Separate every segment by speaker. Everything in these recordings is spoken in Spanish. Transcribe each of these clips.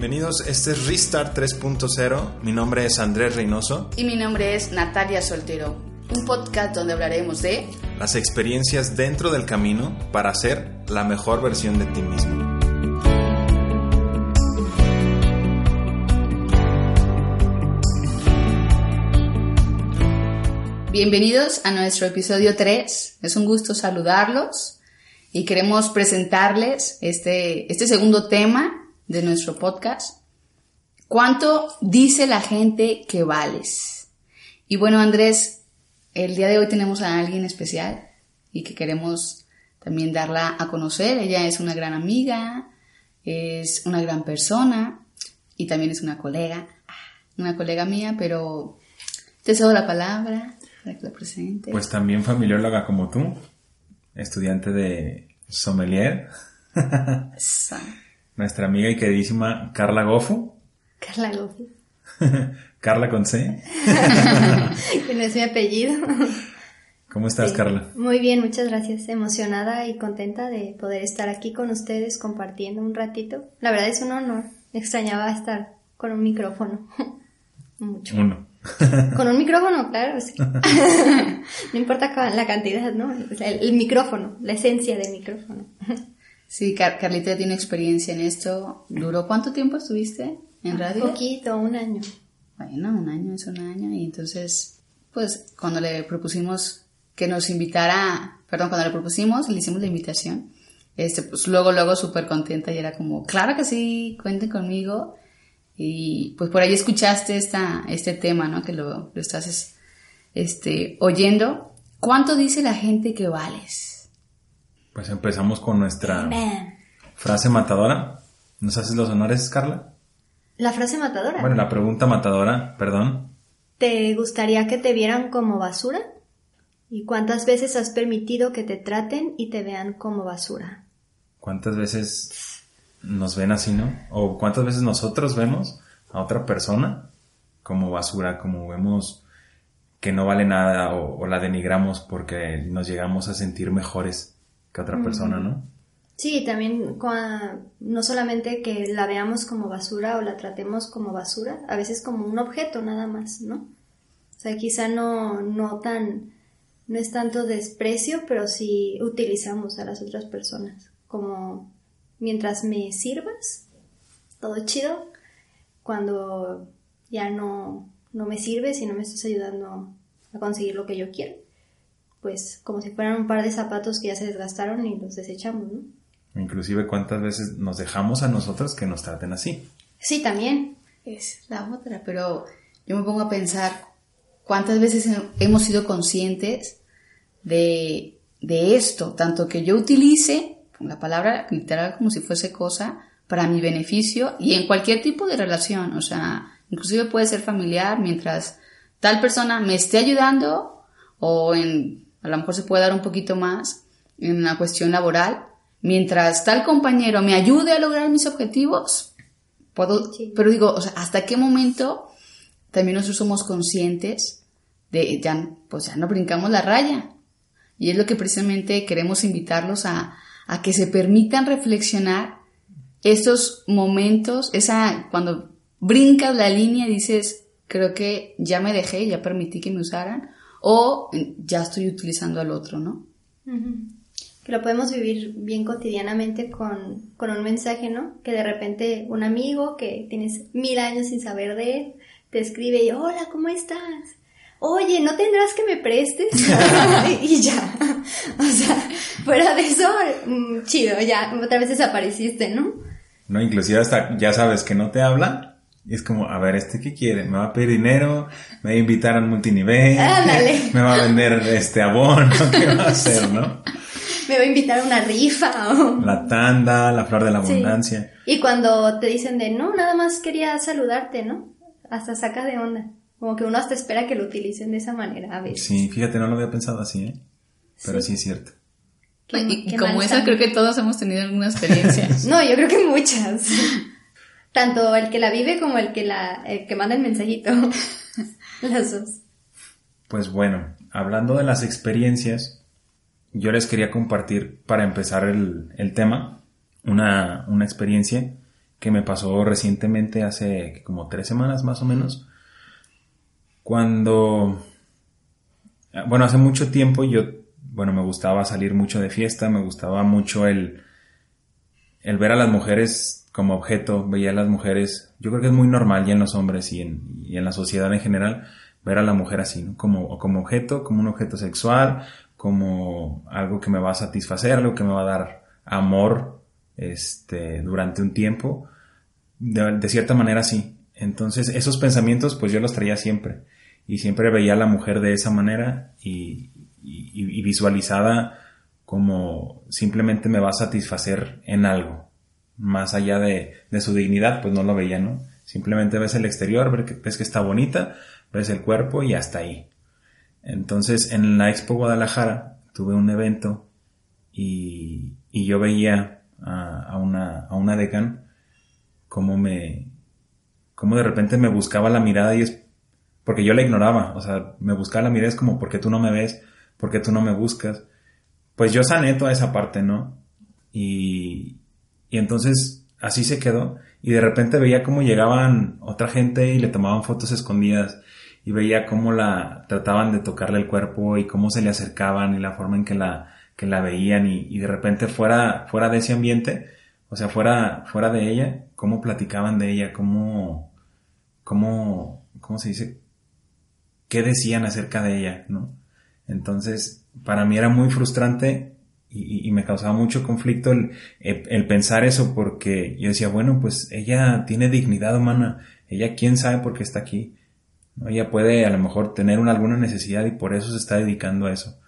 Speaker 1: Bienvenidos, este es Restart 3.0. Mi nombre es Andrés Reynoso.
Speaker 2: Y mi nombre es Natalia Soltero. Un podcast donde hablaremos de
Speaker 1: las experiencias dentro del camino para ser la mejor versión de ti mismo.
Speaker 2: Bienvenidos a nuestro episodio 3. Es un gusto saludarlos y queremos presentarles este, este segundo tema de nuestro podcast. ¿Cuánto dice la gente que vales? Y bueno, Andrés, el día de hoy tenemos a alguien especial y que queremos también darla a conocer. Ella es una gran amiga, es una gran persona y también es una colega, una colega mía, pero te cedo la palabra para que la presente.
Speaker 1: Pues también familióloga como tú, estudiante de sommelier. Nuestra amiga y queridísima Carla Gofu.
Speaker 3: Carla Gofu.
Speaker 1: Carla con C.
Speaker 3: que no es mi apellido.
Speaker 1: ¿Cómo estás, Carla?
Speaker 3: Muy bien, muchas gracias. Emocionada y contenta de poder estar aquí con ustedes compartiendo un ratito. La verdad es un honor. Extrañaba estar con un micrófono. Mucho.
Speaker 1: Uno.
Speaker 3: Con un micrófono, claro. no importa la cantidad, ¿no? el micrófono, la esencia del micrófono.
Speaker 2: Sí, Carlita tiene experiencia en esto. ¿Duró cuánto tiempo estuviste en radio?
Speaker 3: Un poquito, un año.
Speaker 2: Bueno, un año es un año. Y entonces, pues cuando le propusimos que nos invitara, perdón, cuando le propusimos, le hicimos la invitación, este, pues luego, luego súper contenta y era como, claro que sí, cuenten conmigo. Y pues por ahí escuchaste esta, este tema, ¿no? Que lo, lo estás este, oyendo. ¿Cuánto dice la gente que vales?
Speaker 1: Pues empezamos con nuestra frase matadora. ¿Nos haces los honores, Carla?
Speaker 3: La frase matadora.
Speaker 1: Bueno, la pregunta matadora, perdón.
Speaker 3: ¿Te gustaría que te vieran como basura? ¿Y cuántas veces has permitido que te traten y te vean como basura?
Speaker 1: ¿Cuántas veces nos ven así, no? ¿O cuántas veces nosotros vemos a otra persona como basura, como vemos que no vale nada o, o la denigramos porque nos llegamos a sentir mejores que otra persona, ¿no?
Speaker 3: Sí, también no solamente que la veamos como basura o la tratemos como basura, a veces como un objeto nada más, ¿no? O sea, quizá no, no tan, no es tanto desprecio, pero sí utilizamos a las otras personas como mientras me sirvas, todo chido, cuando ya no, no me sirves y no me estás ayudando a conseguir lo que yo quiero pues como si fueran un par de zapatos que ya se desgastaron y los desechamos, ¿no?
Speaker 1: Inclusive cuántas veces nos dejamos a nosotros que nos traten así.
Speaker 3: Sí, también.
Speaker 2: Es la otra, pero yo me pongo a pensar cuántas veces hemos sido conscientes de, de esto, tanto que yo utilice la palabra literal como si fuese cosa para mi beneficio y en cualquier tipo de relación, o sea, inclusive puede ser familiar mientras tal persona me esté ayudando o en a lo mejor se puede dar un poquito más en la cuestión laboral. Mientras tal compañero me ayude a lograr mis objetivos, puedo, pero digo, o sea, ¿hasta qué momento también nosotros somos conscientes de, ya, pues ya no brincamos la raya? Y es lo que precisamente queremos invitarlos a, a que se permitan reflexionar estos momentos, esa, cuando brincas la línea dices, creo que ya me dejé, ya permití que me usaran, o ya estoy utilizando al otro, ¿no?
Speaker 3: Que lo podemos vivir bien cotidianamente con, con, un mensaje, ¿no? Que de repente un amigo que tienes mil años sin saber de él te escribe y hola, ¿cómo estás? Oye, ¿no tendrás que me prestes? y ya. O sea, fuera de eso, mm, chido, ya, otra vez desapareciste, ¿no?
Speaker 1: No, inclusive hasta ya sabes que no te habla y es como, a ver, ¿este qué quiere? ¿Me va a pedir dinero? ¿Me va a invitar al multinivel?
Speaker 3: Ándale.
Speaker 1: ¿Me va a vender este abono? ¿Qué va a hacer, no?
Speaker 3: me va a invitar a una rifa o...
Speaker 1: La tanda, la flor de la
Speaker 3: Sí.
Speaker 1: abundancia.
Speaker 3: Y cuando te dicen de, no, nada más quería saludarte, ¿no? Hasta saca de onda. Como que uno hasta espera que lo utilicen de esa manera a veces.
Speaker 1: Sí, fíjate, no lo había pensado así, ¿eh? Pero sí, es cierto.
Speaker 3: Qué-
Speaker 2: y,
Speaker 3: qué
Speaker 2: como esa, creo que todos hemos tenido alguna experiencia.
Speaker 3: No, yo creo que muchas. Tanto el que la vive como el que la el que manda el mensajito. Las dos.
Speaker 1: Pues bueno, hablando de las experiencias, yo les quería compartir para empezar el, el tema una, una experiencia que me pasó recientemente hace como tres semanas más o menos. Cuando, bueno, hace mucho tiempo yo, bueno, me gustaba salir mucho de fiesta, me gustaba mucho el, el ver a las mujeres como objeto, veía a las mujeres, yo creo que es muy normal ya en los hombres y en, y en la sociedad en general, ver a la mujer así, ¿no? Como, como objeto, como un objeto sexual, como algo que me va a satisfacer, algo que me va a dar amor, este, durante un tiempo. De, cierta manera sí. Entonces, esos pensamientos, pues yo los traía siempre. Y siempre veía a la mujer de esa manera y, y, y visualizada como simplemente me va a satisfacer en algo. Más allá de, de su dignidad, pues no lo veía, ¿no? Simplemente ves el exterior, ves que, está bonita, ves el cuerpo y hasta ahí. Entonces, en la Expo Guadalajara tuve un evento y, y yo veía a, a una, a una decan como me, como de repente me buscaba la mirada y es porque yo la ignoraba, o sea, me buscaba la mirada es como porque tú no me ves, porque tú no me buscas. Pues yo sané toda esa parte, ¿no? Y, y entonces así se quedó. Y de repente veía cómo llegaban otra gente y le tomaban fotos escondidas. Y veía cómo la trataban de tocarle el cuerpo y cómo se le acercaban y la forma en que la, que la veían. Y, de repente fuera, fuera de ese ambiente, o sea, fuera, fuera de ella, cómo platicaban de ella, cómo, cómo, cómo se dice, qué decían acerca de ella, ¿no? Entonces, para mí era muy frustrante y, me causaba mucho conflicto el, el, pensar eso porque yo decía, bueno, pues ella tiene dignidad humana, ella quién sabe por qué está aquí, ella puede a lo mejor tener una, alguna necesidad y por eso se está dedicando a eso.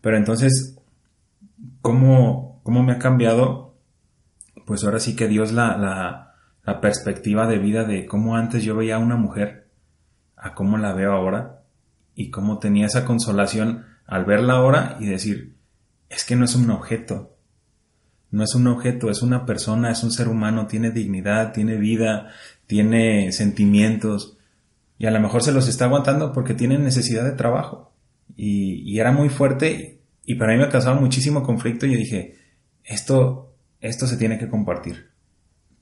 Speaker 1: Pero entonces, ¿cómo, cómo me ha cambiado? Pues ahora sí que Dios la, la, la perspectiva de vida de cómo antes yo veía a una mujer a cómo la veo ahora y cómo tenía esa consolación al verla ahora y decir, es que no es un objeto, no es un objeto, es una persona, es un ser humano, tiene dignidad, tiene vida, tiene sentimientos. Y a lo mejor se los está aguantando porque tiene necesidad de trabajo. Y, y era muy fuerte y para mí me causaba muchísimo conflicto y yo dije, esto, esto se tiene que compartir.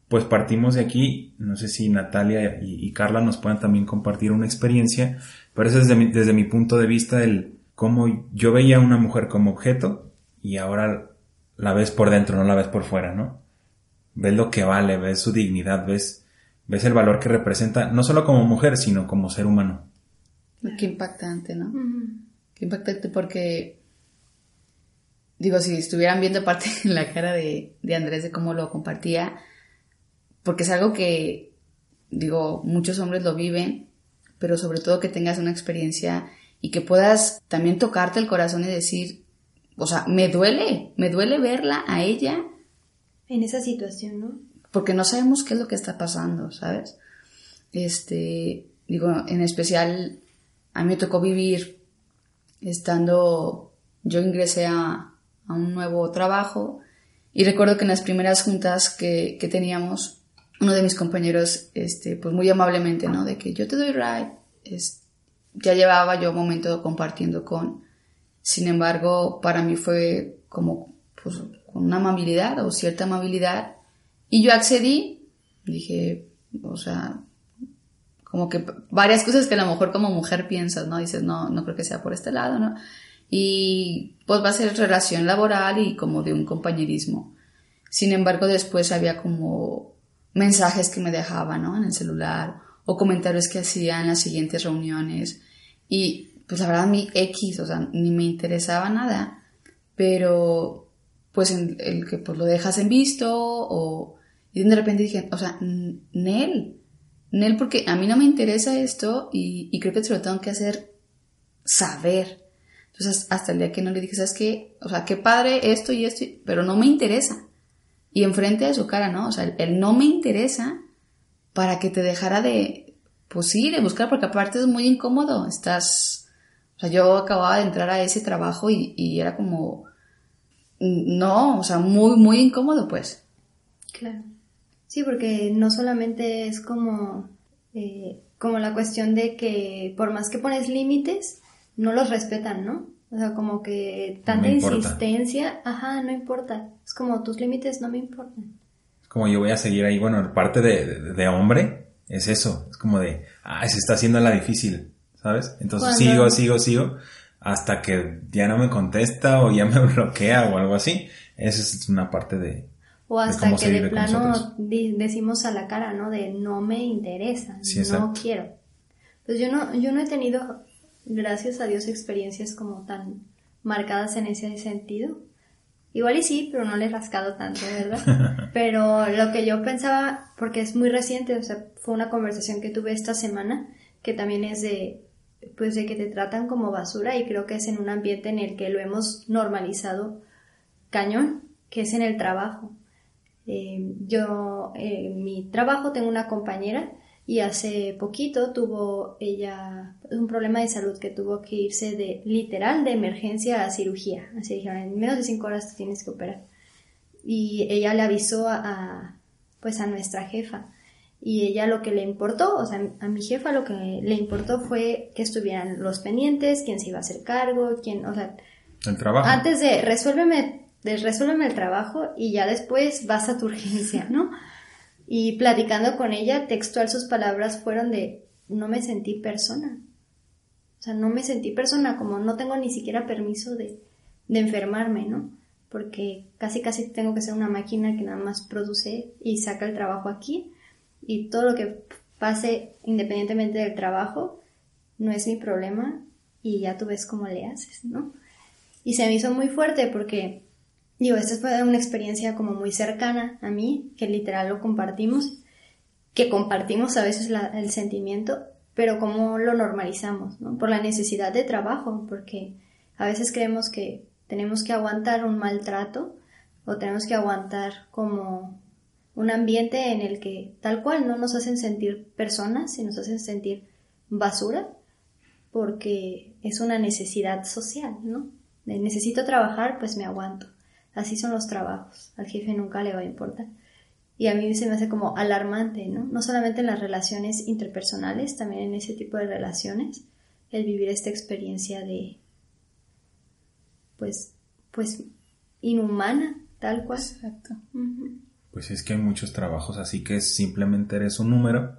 Speaker 1: Pues partimos de aquí, no sé si Natalia y, Carla nos puedan también compartir una experiencia, pero eso es desde mi, desde mi punto de vista el cómo yo veía a una mujer como objeto y ahora la ves por dentro, no la ves por fuera, ¿no? Ves lo que vale, ves su dignidad, ves, ves el valor que representa, no solo como mujer, sino como ser humano.
Speaker 2: Qué impactante, ¿no? Qué impactante porque, digo, si estuvieran viendo parte en la cara de, de Andrés de cómo lo compartía, porque es algo que, digo, muchos hombres lo viven, pero sobre todo que tengas una experiencia y que puedas también tocarte el corazón y decir, o sea, me duele, me duele verla a ella.
Speaker 3: En esa situación, ¿no?
Speaker 2: Porque no sabemos qué es lo que está pasando, ¿sabes? Este, digo, en especial, a mí me tocó vivir estando, yo ingresé a, a un nuevo trabajo y recuerdo que en las primeras juntas que, que teníamos, uno de mis compañeros, este, pues muy amablemente, ¿no? De que yo te doy ride, es, ya llevaba yo un momento compartiendo con, sin embargo, para mí fue como, pues, una amabilidad o cierta amabilidad. Y yo accedí, dije, o sea, como que varias cosas que a lo mejor como mujer piensas, ¿no? Dices, no, no creo que sea por este lado, ¿no? Y pues va a ser relación laboral y como de un compañerismo. Sin embargo, después había como mensajes que me dejaban, ¿no? En el celular o comentarios que hacía en las siguientes reuniones. Y pues la verdad mi X, o sea, ni me interesaba nada, pero pues en el que pues lo dejas en visto o y de repente dije, o sea, Nel, Nel porque a mí no me interesa esto y, creo que te lo tengo que hacer saber. Entonces, hasta el día que no le dije, ¿sabes qué? O sea, qué padre esto y esto, pero no me interesa. Y enfrente de su cara, ¿no? O sea, el, no me interesa para que te dejara de, pues sí, de buscar, porque aparte es muy incómodo. Estás, o sea, yo acababa de entrar a ese trabajo y, y era como, no, o sea, muy, muy incómodo, pues.
Speaker 3: Claro. Sí, porque no solamente es como, eh, como la cuestión de que por más que pones límites, no los respetan, ¿no? O sea, como que tanta insistencia, ajá, no importa. Es como tus límites no me importan.
Speaker 1: Es como yo voy a seguir ahí, bueno, parte de, de, hombre es eso, es como de, ah, se está haciendo la difícil, ¿sabes? Entonces sigo, sigo, sigo, hasta que ya no me contesta o ya me bloquea o algo así. Esa es una parte de...
Speaker 3: O hasta que de plano decimos a la cara, ¿no? De no me interesa, no quiero. Pues yo no, yo no he tenido gracias a Dios, experiencias como tan marcadas en ese sentido. Igual y sí, pero no le he rascado tanto, ¿verdad? pero lo que yo pensaba, porque es muy reciente, o sea, fue una conversación que tuve esta semana, que también es de, pues de que te tratan como basura y creo que es en un ambiente en el que lo hemos normalizado cañón, que es en el trabajo. Eh, yo, en mi trabajo tengo una compañera y hace poquito tuvo ella un problema de salud que tuvo que irse de literal de emergencia a cirugía. Así dijeron, en menos de cinco horas te tienes que operar. Y ella le avisó a, pues a nuestra jefa. Y ella lo que le importó, o sea, a mi jefa lo que le importó fue que estuvieran los pendientes, quién se iba a hacer cargo, quién, o sea,
Speaker 1: el trabajo.
Speaker 3: Antes de resuélveme, de resuélveme el trabajo y ya después vas a tu urgencia, ¿no? Y platicando con ella, textual sus palabras fueron de no me sentí persona. O sea, no me sentí persona, como no tengo ni siquiera permiso de, de enfermarme, ¿no? Porque casi casi tengo que ser una máquina que nada más produce y saca el trabajo aquí. Y todo lo que pase independientemente del trabajo no es mi problema y ya tú ves cómo le haces, ¿no? Y se me hizo muy fuerte porque Digo, esta fue una experiencia como muy cercana a mí, que literal lo compartimos, que compartimos a veces el sentimiento, pero cómo lo normalizamos, ¿no? Por la necesidad de trabajo, porque a veces creemos que tenemos que aguantar un maltrato o tenemos que aguantar como un ambiente en el que tal cual no nos hacen sentir personas y nos hacen sentir basura porque es una necesidad social, ¿no? necesito trabajar, pues me aguanto. Así son los trabajos. Al jefe nunca le va a importar. Y a mí se me hace como alarmante, ¿no? No solamente en las relaciones interpersonales, también en ese tipo de relaciones, el vivir esta experiencia de, pues, pues, inhumana, tal cual.
Speaker 2: Exacto.
Speaker 1: Pues es que hay muchos trabajos así que simplemente eres un número.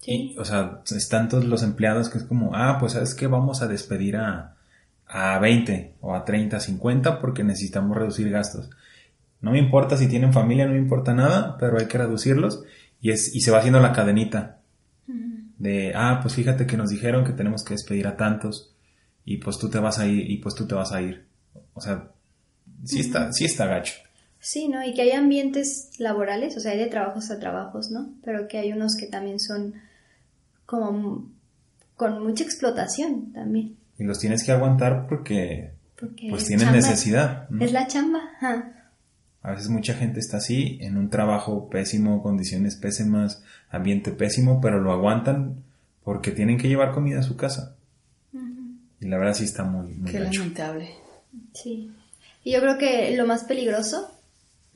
Speaker 1: Sí. o sea, están todos los empleados que es como, ah, pues sabes que vamos a despedir a, a 20 o a 30, 50 porque necesitamos reducir gastos. No me importa si tienen familia, no me importa nada, pero hay que reducirlos y, es, y se va haciendo la cadenita de, ah, pues fíjate que nos dijeron que tenemos que despedir a tantos y pues tú te vas a ir y pues tú te vas a ir. O sea, sí está, sí está gacho.
Speaker 3: Sí, ¿no? Y que hay ambientes laborales, o sea, hay de trabajos a trabajos, ¿no? Pero que hay unos que también son como con mucha explotación también
Speaker 1: y los tienes que aguantar porque, pues tienen necesidad.
Speaker 3: Es la chamba.
Speaker 1: A veces mucha gente está así, en un trabajo pésimo, condiciones pésimas, ambiente pésimo, pero lo aguantan porque tienen que llevar comida a su casa. Y la verdad sí está muy, muy
Speaker 2: Qué lamentable.
Speaker 3: Sí. Y yo creo que lo más peligroso,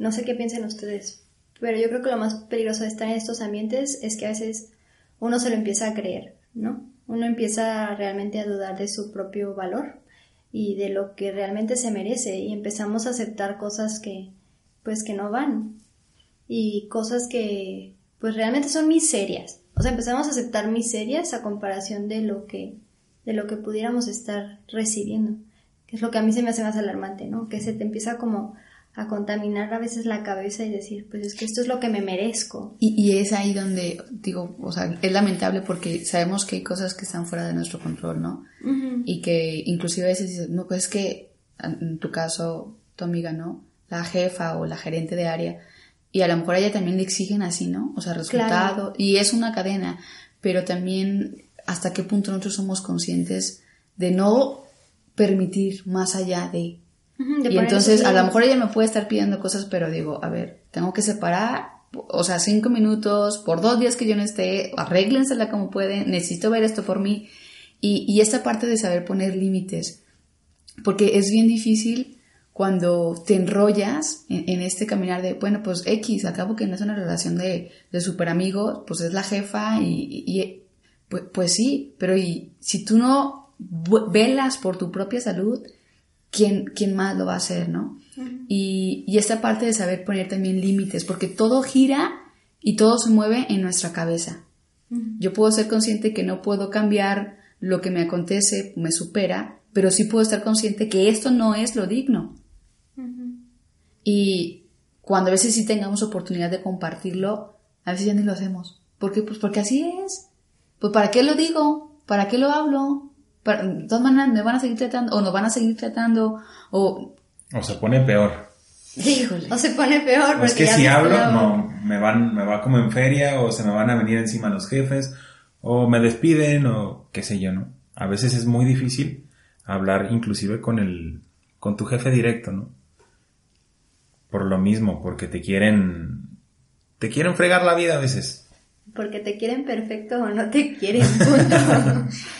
Speaker 3: no sé qué piensen ustedes, pero yo creo que lo más peligroso de estar en estos ambientes es que a veces uno se lo empieza a creer, ¿no? uno empieza realmente a dudar de su propio valor y de lo que realmente se merece y empezamos a aceptar cosas que pues que no van y cosas que pues realmente son miserias. O sea, empezamos a aceptar miserias a comparación de lo que de lo que pudiéramos estar recibiendo, que es lo que a mí se me hace más alarmante, ¿no? Que se te empieza como a contaminar a veces la cabeza y decir, pues es que esto es lo que me merezco.
Speaker 2: Y, es ahí donde, digo, o sea, es lamentable porque sabemos que hay cosas que están fuera de nuestro control, ¿no? Y que inclusive a veces dices, no, pues es que en tu caso, tu amiga, ¿no? La jefa o la gerente de área, y a lo mejor a ella también le exigen así, ¿no? O sea, resultado, y es una cadena, pero también hasta qué punto nosotros somos conscientes de no permitir más allá de... Y entonces a lo mejor ella me puede estar pidiendo cosas, pero digo, a ver, tengo que separar, o sea, cinco minutos, por dos días que yo no esté, arréglensela como pueden, necesito ver esto por mí. Y, y esta parte de saber poner límites, porque es bien difícil cuando te enrollas en, en este caminar de, bueno, pues X, acabo que no es una relación de, de super amigos, pues es la jefa y, y- y- pues, pues sí, pero y si tú no velas por tu propia salud, ¿quién, quién más lo va a hacer, no? y, y esta parte de saber poner también límites, porque todo gira y todo se mueve en nuestra cabeza. Yo puedo ser consciente que no puedo cambiar lo que me acontece, me supera, pero sí puedo estar consciente que esto no es lo digno. Y cuando a veces sí tengamos oportunidad de compartirlo, a veces ya ni lo hacemos. ¿Por qué? Pues porque así es. Pues ¿para qué lo digo? ¿Para qué lo hablo? De todas maneras me van a seguir tratando, o nos van a seguir tratando, o...
Speaker 1: O se pone peor.
Speaker 2: Híjole.
Speaker 3: O se pone peor.
Speaker 1: Es que
Speaker 3: ya
Speaker 1: si hablo, no, me van, me va como en feria, o se me van a venir encima los jefes, o me despiden, o qué sé yo, ¿no? A veces es muy difícil hablar inclusive con el, con tu jefe directo, ¿no? Por lo mismo, porque te quieren, te quieren fregar la vida a veces.
Speaker 3: Porque te quieren perfecto o no te quieren, punto.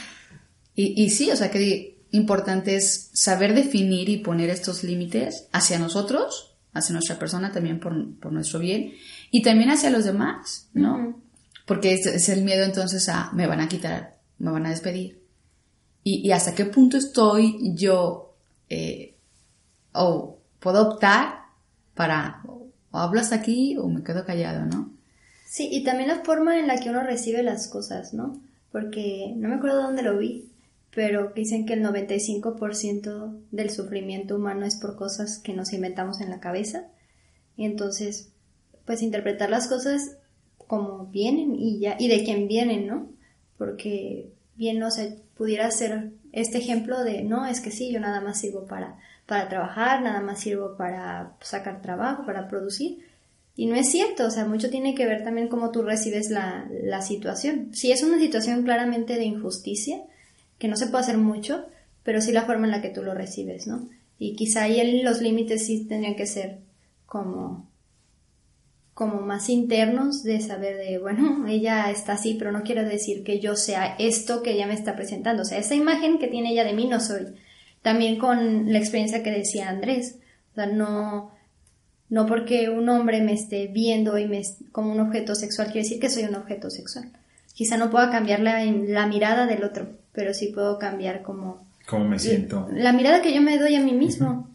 Speaker 2: Y, y sí, o sea que importante es saber definir y poner estos límites hacia nosotros, hacia nuestra persona también por, por nuestro bien, y también hacia los demás, ¿no? Porque es, es el miedo entonces a me van a quitar, me van a despedir. Y, y hasta qué punto estoy yo, eh, o puedo optar para, o hablo hasta aquí o me quedo callado, ¿no?
Speaker 3: Sí, y también la forma en la que uno recibe las cosas, ¿no? Porque no me acuerdo dónde lo vi, pero dicen que el 95% del sufrimiento humano es por cosas que nos inventamos en la cabeza. Y entonces, pues interpretar las cosas como vienen y ya, y de quién vienen, ¿no? Porque bien, no sé, pudiera ser este ejemplo de, no, es que sí, yo nada más sirvo para, para trabajar, nada más sirvo para sacar trabajo, para producir. Y no es cierto, o sea, mucho tiene que ver también cómo tú recibes la, la situación. Si es una situación claramente de injusticia, que no se puede hacer mucho, pero sí la forma en la que tú lo recibes, ¿no? Y quizá ahí los límites sí tendrían que ser como, como más internos de saber de, bueno, ella está así, pero no quiere decir que yo sea esto que ella me está presentando. O sea, esa imagen que tiene ella de mí no soy. También con la experiencia que decía Andrés. O sea, no, no porque un hombre me esté viendo y me, como un objeto sexual quiere decir que soy un objeto sexual. Quizá no pueda cambiar la mirada del otro, pero sí puedo cambiar como
Speaker 1: ¿Cómo me siento?
Speaker 3: la mirada que yo me doy a mí mismo.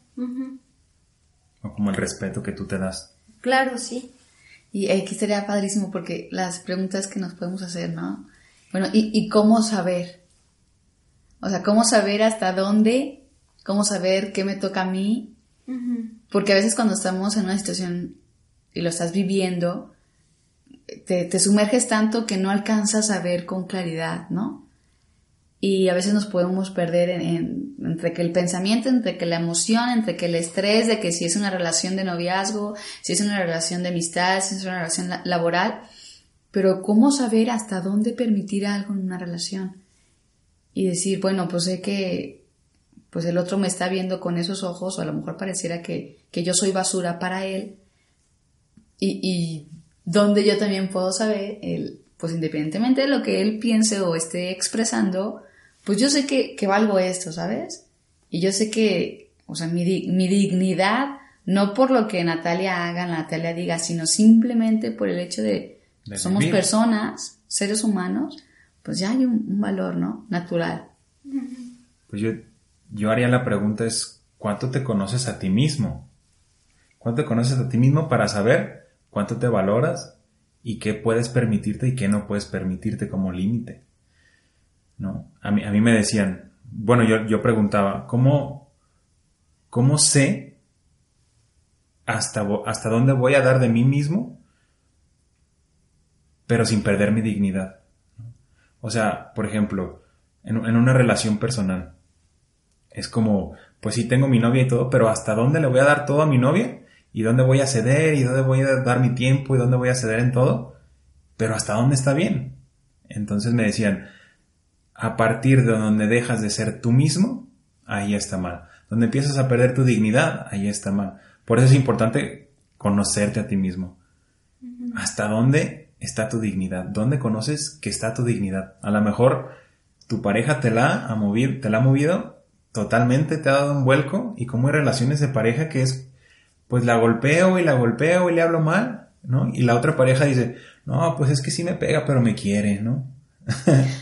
Speaker 1: O como el respeto que tú te das.
Speaker 3: Claro, sí.
Speaker 2: Y aquí sería padrísimo porque las preguntas que nos podemos hacer, ¿no? Bueno, ¿y, y cómo saber? O sea, ¿cómo saber hasta dónde? ¿Cómo saber qué me toca a mí? Porque a veces cuando estamos en una situación y lo estás viviendo, te, te sumerges tanto que no alcanzas a ver con claridad, ¿no? Y a veces nos podemos perder en, en- entre que el pensamiento, entre que la emoción, entre que el estrés de que si es una relación de noviazgo, si es una relación de amistad, si es una relación la- laboral. Pero ¿cómo saber hasta dónde permitir algo en una relación? Y decir, bueno, pues sé que pues el otro me está viendo con esos ojos o a lo mejor pareciera que, que yo soy basura para él y, y yo también puedo saber, el, pues independientemente de lo que él piense o esté expresando, pues yo sé que, que valgo esto, ¿sabes? Y yo sé que, o sea, mi, mi dignidad, no por lo que Natalia haga, Natalia diga, sino simplemente por el hecho de,
Speaker 1: De
Speaker 2: somos
Speaker 1: vivir.
Speaker 2: personas, seres humanos, pues ya hay un, un valor, ¿no? Natural.
Speaker 1: Pues yo, yo haría la pregunta es, ¿cuánto te conoces a ti mismo? ¿Cuánto te conoces a ti mismo para saber cuánto te valoras y qué puedes permitirte y qué no puedes permitirte como límite? ¿No? A mí, a mí me decían, bueno, yo, yo preguntaba, ¿cómo, cómo sé hasta, hasta dónde voy a dar de mí mismo, pero sin perder mi dignidad? O sea, por ejemplo, en, en una relación personal, es como, pues sí tengo mi novia y todo, pero ¿hasta dónde le voy a dar todo a mi novia? ¿Y dónde voy a ceder? ¿Y dónde voy a dar mi tiempo? ¿Y dónde voy a ceder en todo? Pero ¿hasta dónde está bien? Entonces me decían, a partir de donde dejas de ser tú mismo, ahí está mal. Donde empiezas a perder tu dignidad, ahí está mal. Por eso es importante conocerte a ti mismo. ¿Hasta dónde está tu dignidad? ¿Dónde conoces que está tu dignidad? A lo mejor tu pareja te la ha movido, te la ha movido totalmente, te ha dado un vuelco y como hay relaciones de pareja que es, pues la golpeo y la golpeo y le hablo mal, ¿no? Y la otra pareja dice, no, pues es que sí me pega, pero me quiere, ¿no?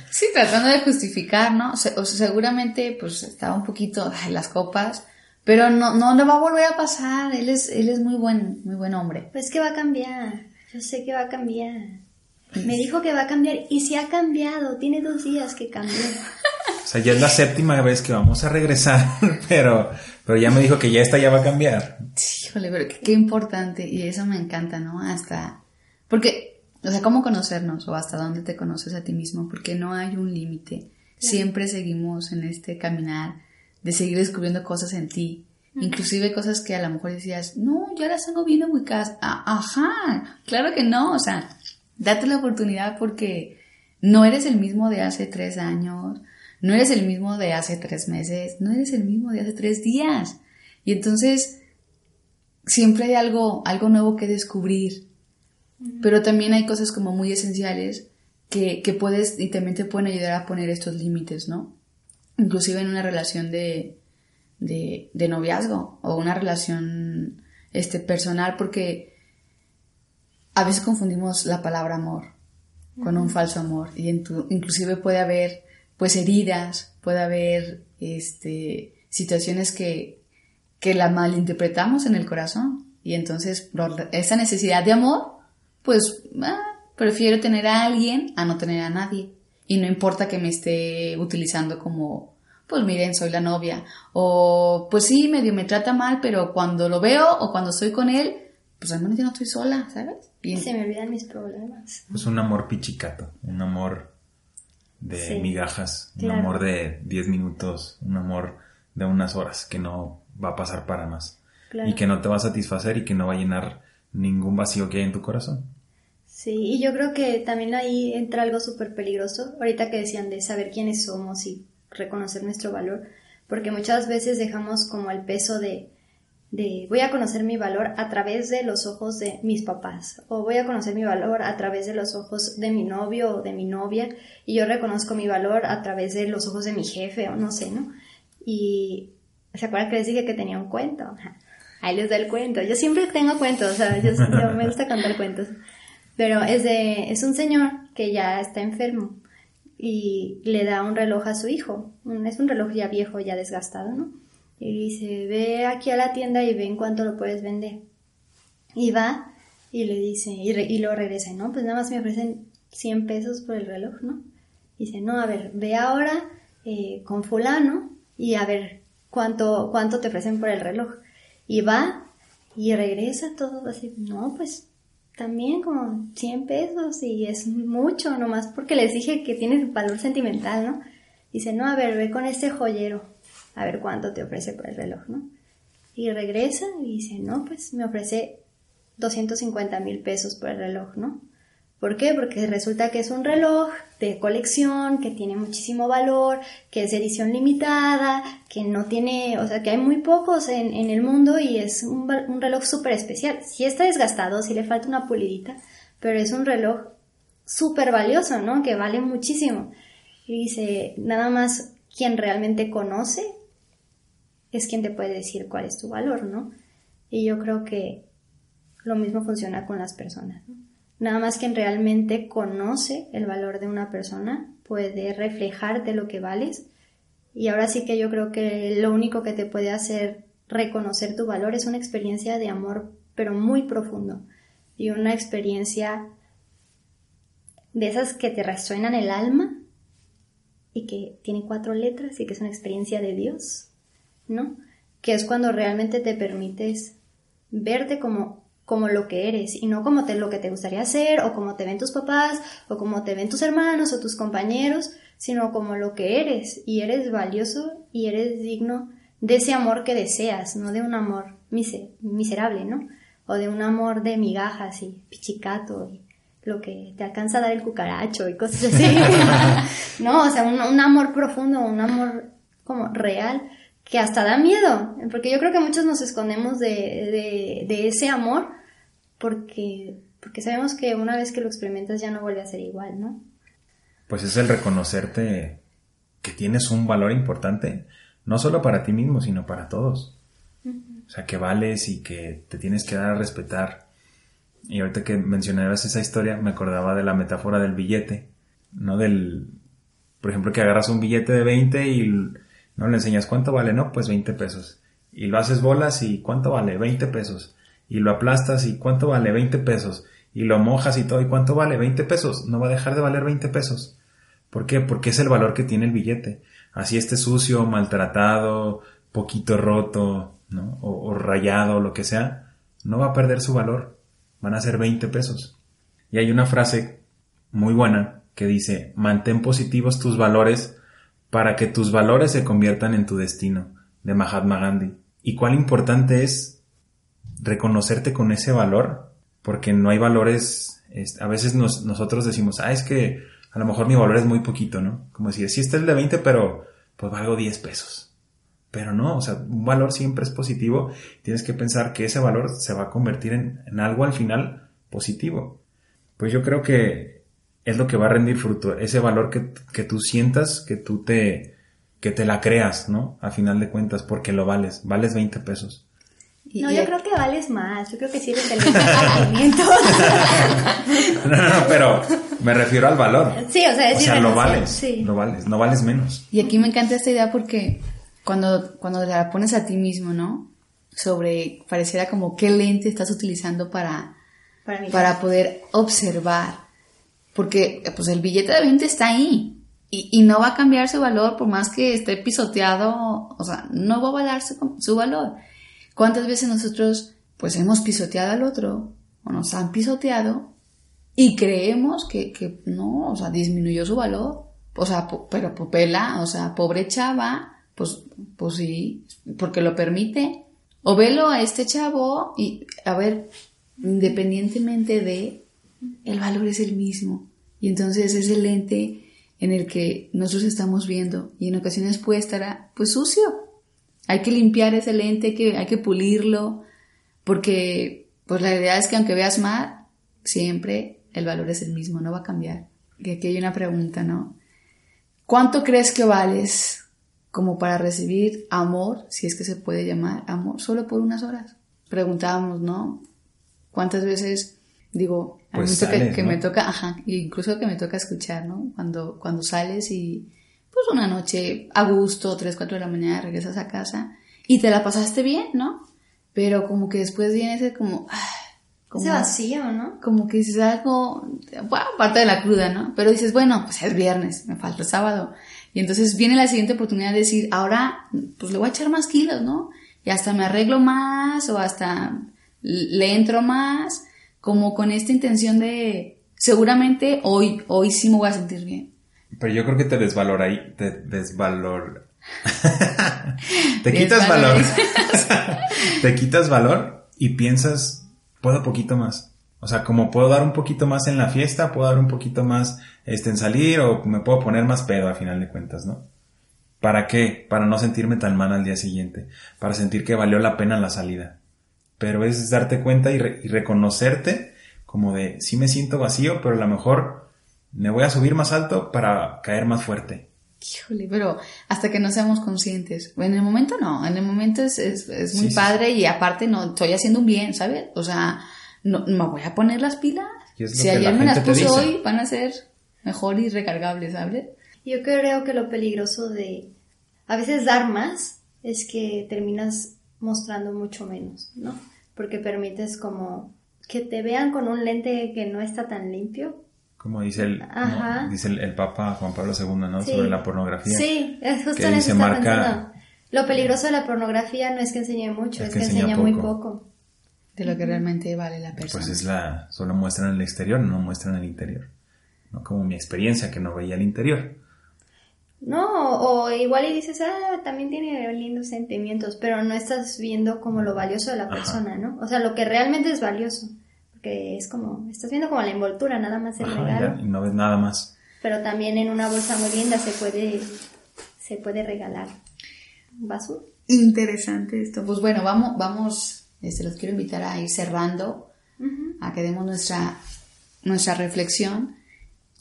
Speaker 2: Sí, tratando de justificar, ¿no? O sea, seguramente, pues estaba un poquito en las copas, pero no, no le va a volver a pasar. Él es, él es muy buen, muy buen hombre.
Speaker 3: Pues que va a cambiar. Yo sé que va a cambiar. Me dijo que va a cambiar y si ha cambiado, tiene dos días que cambió.
Speaker 1: O sea, ya es la séptima vez que vamos a regresar, pero, pero ya me dijo que ya esta ya va a cambiar.
Speaker 2: Híjole, pero qué, qué importante y eso me encanta, ¿no? Hasta, porque, o sea, ¿cómo conocernos o hasta dónde te conoces a ti mismo? Porque no hay un límite. Siempre seguimos en este caminar de seguir descubriendo cosas en ti. Inclusive cosas que a lo mejor decías, no, ya las tengo bien ubicadas. Ah, ajá, claro que no, o sea, date la oportunidad porque no eres el mismo de hace tres años, no eres el mismo de hace tres meses, no eres el mismo de hace tres días. Y entonces, siempre hay algo, algo nuevo que descubrir. Pero también hay cosas como muy esenciales que, que puedes y también te pueden ayudar a poner estos límites, ¿no? inclusive en una relación de, de, de, noviazgo o una relación este, personal, porque a veces confundimos la palabra amor con un falso amor y en tu, inclusive puede haber pues heridas, puede haber este, situaciones que, que la malinterpretamos en el corazón y entonces esa necesidad de amor pues ah, prefiero tener a alguien a no tener a nadie y no importa que me esté utilizando como, pues miren, soy la novia. O pues sí, medio me trata mal, pero cuando lo veo o cuando estoy con él, pues realmente no estoy sola, ¿sabes?
Speaker 3: Y se me olvidan mis problemas.
Speaker 1: Pues un amor pichicato, un amor de migajas, un amor de 10 minutos, un amor de unas horas que no va a pasar para más. Y que no te va a satisfacer y que no va a llenar ningún vacío que hay en tu corazón.
Speaker 3: Sí, y yo creo que también ahí entra algo súper peligroso, ahorita que decían de saber quiénes somos y reconocer nuestro valor, porque muchas veces dejamos como el peso de, de voy a conocer mi valor a través de los ojos de mis papás, o voy a conocer mi valor a través de los ojos de mi novio o de mi novia, y yo reconozco mi valor a través de los ojos de mi jefe, o no sé, ¿no? Y ¿se acuerdan que les dije que tenía un cuento? Ahí les da el cuento. Yo siempre tengo cuentos, o sea, yo, me gusta contar cuentos. Pero es de, es un señor que ya está enfermo y le da un reloj a su hijo. Es un reloj ya viejo, ya desgastado, ¿no? Y dice, ve aquí a la tienda y ve en cuánto lo puedes vender. Y va y le dice, y, y lo regresa, ¿no? Pues nada más me ofrecen 100 pesos por el reloj, ¿no? dice, no, a ver, ve ahora eh, con fulano y a ver cuánto, cuánto te ofrecen por el reloj. Y va y regresa todo así, no, pues también como 100 pesos y es mucho, nomás porque les dije que tiene valor sentimental, ¿no? Dice, no, a ver, ve con este joyero, a ver cuánto te ofrece por el reloj, ¿no? Y regresa y dice, no, pues me ofrece 250 mil pesos por el reloj, ¿no? ¿Por qué? Porque resulta que es un reloj de colección, que tiene muchísimo valor, que es edición limitada, que no tiene, o sea, que hay muy pocos en, el mundo y es un, reloj súper especial. Si está desgastado, si le falta una pulidita, pero es un reloj súper valioso, ¿no? Que vale muchísimo. Y dice, nada más quien realmente conoce es quien te puede decir cuál es tu valor, ¿no? Y yo creo que lo mismo funciona con las personas, ¿no? Nada más quien realmente conoce el valor de una persona puede reflejarte lo que vales. Y ahora sí que yo creo que lo único que te puede hacer reconocer tu valor es una experiencia de amor, pero muy profundo. Y una experiencia de esas que te resuenan el alma y que tiene cuatro letras y que es una experiencia de Dios, ¿no? Que es cuando realmente te permites verte como como lo que eres y no como te, lo que te gustaría hacer o como te ven tus papás o como te ven tus hermanos o tus compañeros, sino como lo que eres y eres valioso y eres digno de ese amor que deseas, no de un amor miserable, ¿no? O de un amor de migajas y pichicato y lo que te alcanza a dar el cucaracho y cosas así. no, o sea, un, un amor profundo, un amor como real que hasta da miedo, porque yo creo que muchos nos escondemos de, de, de ese amor porque, porque sabemos que una vez que lo experimentas ya no vuelve a ser igual, ¿no?
Speaker 1: Pues es el reconocerte que tienes un valor importante, no solo para ti mismo, sino para todos. O sea, que vales y que te tienes que dar a respetar. Y ahorita que mencionabas esa historia, me acordaba de la metáfora del billete, no del, por ejemplo, que agarras un billete de 20 y no le enseñas cuánto vale, no, pues 20 pesos. Y lo haces bolas y cuánto vale, 20 pesos. Y lo aplastas y cuánto vale, 20 pesos. Y lo mojas y todo, y cuánto vale, 20 pesos. No va a dejar de valer 20 pesos. ¿Por qué? Porque es el valor que tiene el billete. Así esté sucio, maltratado, poquito roto, ¿no? O, o rayado, lo que sea, no va a perder su valor. Van a ser 20 pesos. Y hay una frase muy buena que dice, mantén positivos tus valores para que tus valores se conviertan en tu destino, de Mahatma Gandhi. Y cuál importante es reconocerte con ese valor, porque no hay valores, a veces nosotros decimos, ah, es que a lo mejor mi valor es muy poquito, ¿no? Como decir, sí, este es de 20, pero pues valgo 10 pesos. Pero no, o sea, un valor siempre es positivo. Tienes que pensar que ese valor se va a convertir en algo al final positivo. Pues yo creo que es lo que va a rendir fruto, ese valor que, que tú sientas, que tú te, que te la creas, ¿no? A final de cuentas, porque lo vales, vales 20 pesos.
Speaker 3: No, yo creo que vales más, yo creo que sí eres el no,
Speaker 1: no, no, pero me refiero al valor.
Speaker 3: Sí, o sea, es
Speaker 1: o sea lo vales, sí. lo vales, no vales menos.
Speaker 2: Y aquí me encanta esta idea porque cuando, cuando la pones a ti mismo, ¿no? Sobre, pareciera como qué lente estás utilizando para, para, para poder observar porque pues el billete de 20 está ahí y, y, no va a cambiar su valor por más que esté pisoteado, o sea, no va a valer su, valor. ¿Cuántas veces nosotros pues hemos pisoteado al otro o nos han pisoteado y creemos que, que no, o sea, disminuyó su valor? O sea, pero popela, o sea, pobre chava, pues, pues sí, porque lo permite. O velo a este chavo y, a ver, independientemente de el valor es el mismo. Y entonces es el lente en el que nosotros estamos viendo y en ocasiones puede estar pues sucio. Hay que limpiar ese lente, hay que, hay que pulirlo, porque pues la idea es que aunque veas mal, siempre el valor es el mismo, no va a cambiar. Y aquí hay una pregunta, ¿no? ¿Cuánto crees que vales como para recibir amor, si es que se puede llamar amor, solo por unas horas? Preguntábamos, ¿no? ¿Cuántas veces Digo, pues que, me toca, ajá, incluso que me toca escuchar, ¿no? Cuando, cuando sales y pues una noche a gusto, 3, 4 de la mañana regresas a casa y te la pasaste bien, ¿no? Pero como que después viene ese como...
Speaker 3: como ese vacío, ¿no?
Speaker 2: Como que dices algo, bueno, parte de la cruda, ¿no? Pero dices, bueno, pues es viernes, me falta el sábado. Y entonces viene la siguiente oportunidad de decir, ahora, pues le voy a echar más kilos, ¿no? Y hasta me arreglo más o hasta le entro más como con esta intención de, seguramente hoy, hoy sí me voy a sentir bien.
Speaker 1: Pero yo creo que te desvalora ahí, te desvalor. te quitas valor. te quitas valor y piensas, puedo poquito más. O sea, como puedo dar un poquito más en la fiesta, puedo dar un poquito más este, en salir o me puedo poner más pedo a final de cuentas, ¿no? ¿Para qué? Para no sentirme tan mal al día siguiente, para sentir que valió la pena la salida pero es darte cuenta y, reconocerte como de, sí me siento vacío, pero a lo mejor me voy a subir más alto para caer más fuerte.
Speaker 2: Híjole, pero hasta que no seamos conscientes. En el momento no, en el momento es, es, muy padre y aparte no estoy haciendo un bien, ¿sabes? O sea, no, me voy a poner las pilas. Si ayer me las puse hoy, van a ser mejor y recargables, ¿sabes?
Speaker 3: Yo creo que lo peligroso de a veces dar más es que terminas mostrando mucho menos, ¿no? porque permites como que te vean con un lente que no está tan limpio.
Speaker 1: Como dice el, dice el, Papa Juan Pablo II, ¿no? Sobre la pornografía.
Speaker 3: Sí, es justo en eso marca... Lo peligroso de la pornografía no es que enseñe mucho, es, que, enseña, muy poco.
Speaker 2: De lo que realmente vale la persona.
Speaker 1: Pues es la, solo muestran el exterior, no muestran el interior. ¿no? Como mi experiencia que no veía el interior.
Speaker 3: No, o igual y dices, ah, también tiene lindos sentimientos, pero no estás viendo como lo valioso de la persona, ¿no? O sea, lo que realmente es valioso. Porque es como, estás viendo como la envoltura, nada más el regalo.
Speaker 1: y no ves nada más.
Speaker 3: Pero también en una bolsa muy linda se puede, se puede regalar basura.
Speaker 2: interesante esto. Pues bueno, vamos, vamos, este, los quiero invitar a ir cerrando, a que demos nuestra, nuestra reflexión.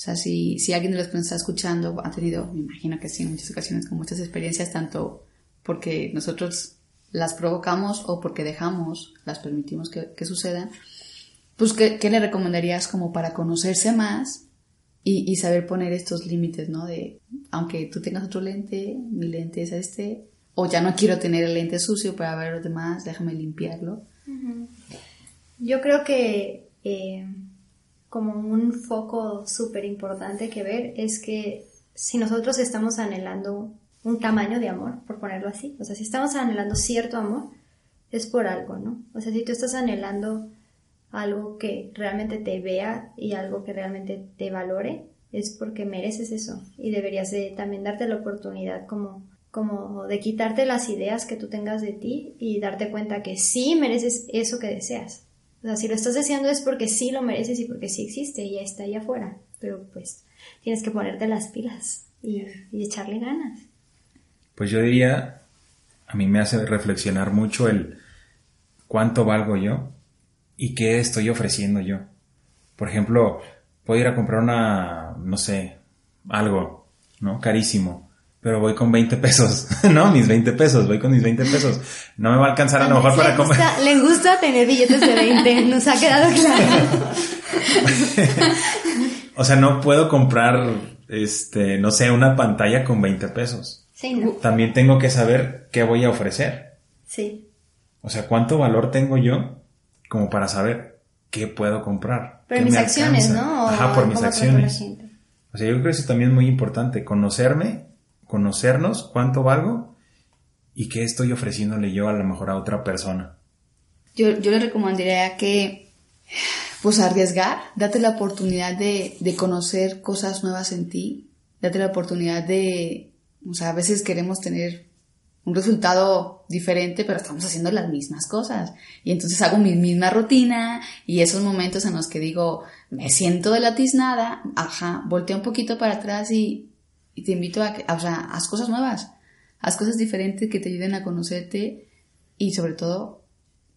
Speaker 2: O sea, si, si alguien de los que nos está escuchando ha tenido, me imagino que sí, en muchas ocasiones con muchas experiencias, tanto porque nosotros las provocamos o porque dejamos, las permitimos que, que sucedan, pues ¿qué, ¿qué, le recomendarías como para conocerse más y, y saber poner estos límites, ¿no? De, aunque tú tengas otro lente, mi lente es este, o ya no quiero tener el lente sucio para ver los demás, déjame limpiarlo.
Speaker 3: Yo creo que eh, como un foco súper importante que ver es que si nosotros estamos anhelando un tamaño de amor, por ponerlo así, o sea, si estamos anhelando cierto amor, es por algo, ¿no? O sea, si tú estás anhelando algo que realmente te vea y algo que realmente te valore, es porque mereces eso y deberías de también darte la oportunidad como como de quitarte las ideas que tú tengas de ti y darte cuenta que sí mereces eso que deseas. O sea, si lo estás deseando es porque sí lo mereces y porque sí existe y ya está ahí afuera. Pero pues tienes que ponerte las pilas y, y echarle ganas.
Speaker 1: Pues yo diría, a mí me hace reflexionar mucho el cuánto valgo yo y qué estoy ofreciendo yo. Por ejemplo, puedo ir a comprar una, no sé, algo, ¿no? Carísimo pero voy con 20 pesos, ¿no? Mis 20 pesos, voy con mis 20 pesos. No me va a alcanzar a lo mejor para comer.
Speaker 3: Le gusta tener billetes de 20, nos ha quedado claro.
Speaker 1: o sea, no puedo comprar, este, no sé, una pantalla con 20 pesos.
Speaker 3: Sí, no.
Speaker 1: También tengo que saber qué voy a ofrecer.
Speaker 3: Sí.
Speaker 1: O sea, cuánto valor tengo yo como para saber qué puedo comprar.
Speaker 3: Pero mis acciones, ¿no?
Speaker 1: Ajá, por mis acciones. O sea, yo creo que eso también es muy importante, conocerme conocernos, cuánto valgo y qué estoy ofreciéndole yo a lo mejor a otra persona.
Speaker 2: Yo, yo le recomendaría que, pues arriesgar, date la oportunidad de, de conocer cosas nuevas en ti, date la oportunidad de, o sea, a veces queremos tener un resultado diferente, pero estamos haciendo las mismas cosas. Y entonces hago mi misma rutina y esos momentos en los que digo, me siento de la tiznada, ajá, volteo un poquito para atrás y, y te invito a que, o sea, haz cosas nuevas, haz cosas diferentes que te ayuden a conocerte y sobre todo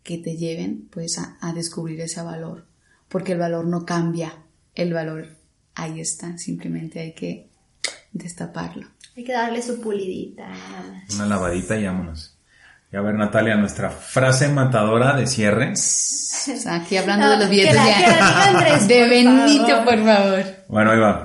Speaker 2: que te lleven pues a, a descubrir ese valor, porque el valor no cambia, el valor ahí está, simplemente hay que destaparlo.
Speaker 3: Hay que darle su pulidita.
Speaker 1: Una lavadita y vámonos. Y a ver, Natalia, nuestra frase matadora de cierre.
Speaker 2: O sea, aquí hablando no, de los billetes de, de Benito, por favor.
Speaker 1: Bueno, ahí va.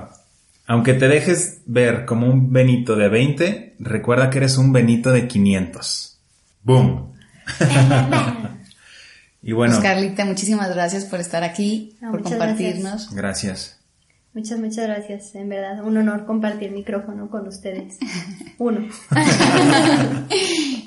Speaker 1: Aunque te dejes ver como un Benito de 20, recuerda que eres un Benito de 500. ¡Boom! y bueno.
Speaker 2: Pues Carlita, muchísimas gracias por estar aquí, no, por compartirnos.
Speaker 1: Gracias. gracias.
Speaker 3: Muchas, muchas gracias. En verdad, un honor compartir micrófono con ustedes. Uno.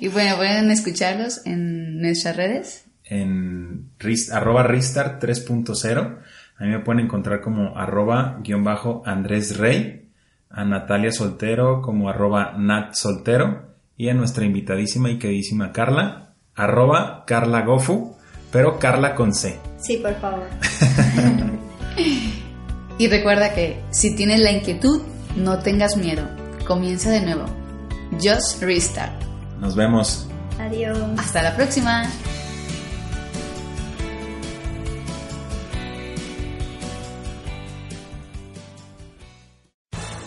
Speaker 2: y bueno, pueden escucharlos en nuestras redes.
Speaker 1: En arroba Restart 3.0 a mí me pueden encontrar como arroba guion bajo Andrés Rey, a Natalia Soltero como arroba Nat Soltero y a nuestra invitadísima y queridísima Carla, arroba Carla Gofu, pero Carla con C.
Speaker 3: Sí, por favor.
Speaker 2: y recuerda que si tienes la inquietud, no tengas miedo. Comienza de nuevo. Just restart.
Speaker 1: Nos vemos.
Speaker 3: Adiós.
Speaker 2: Hasta la próxima.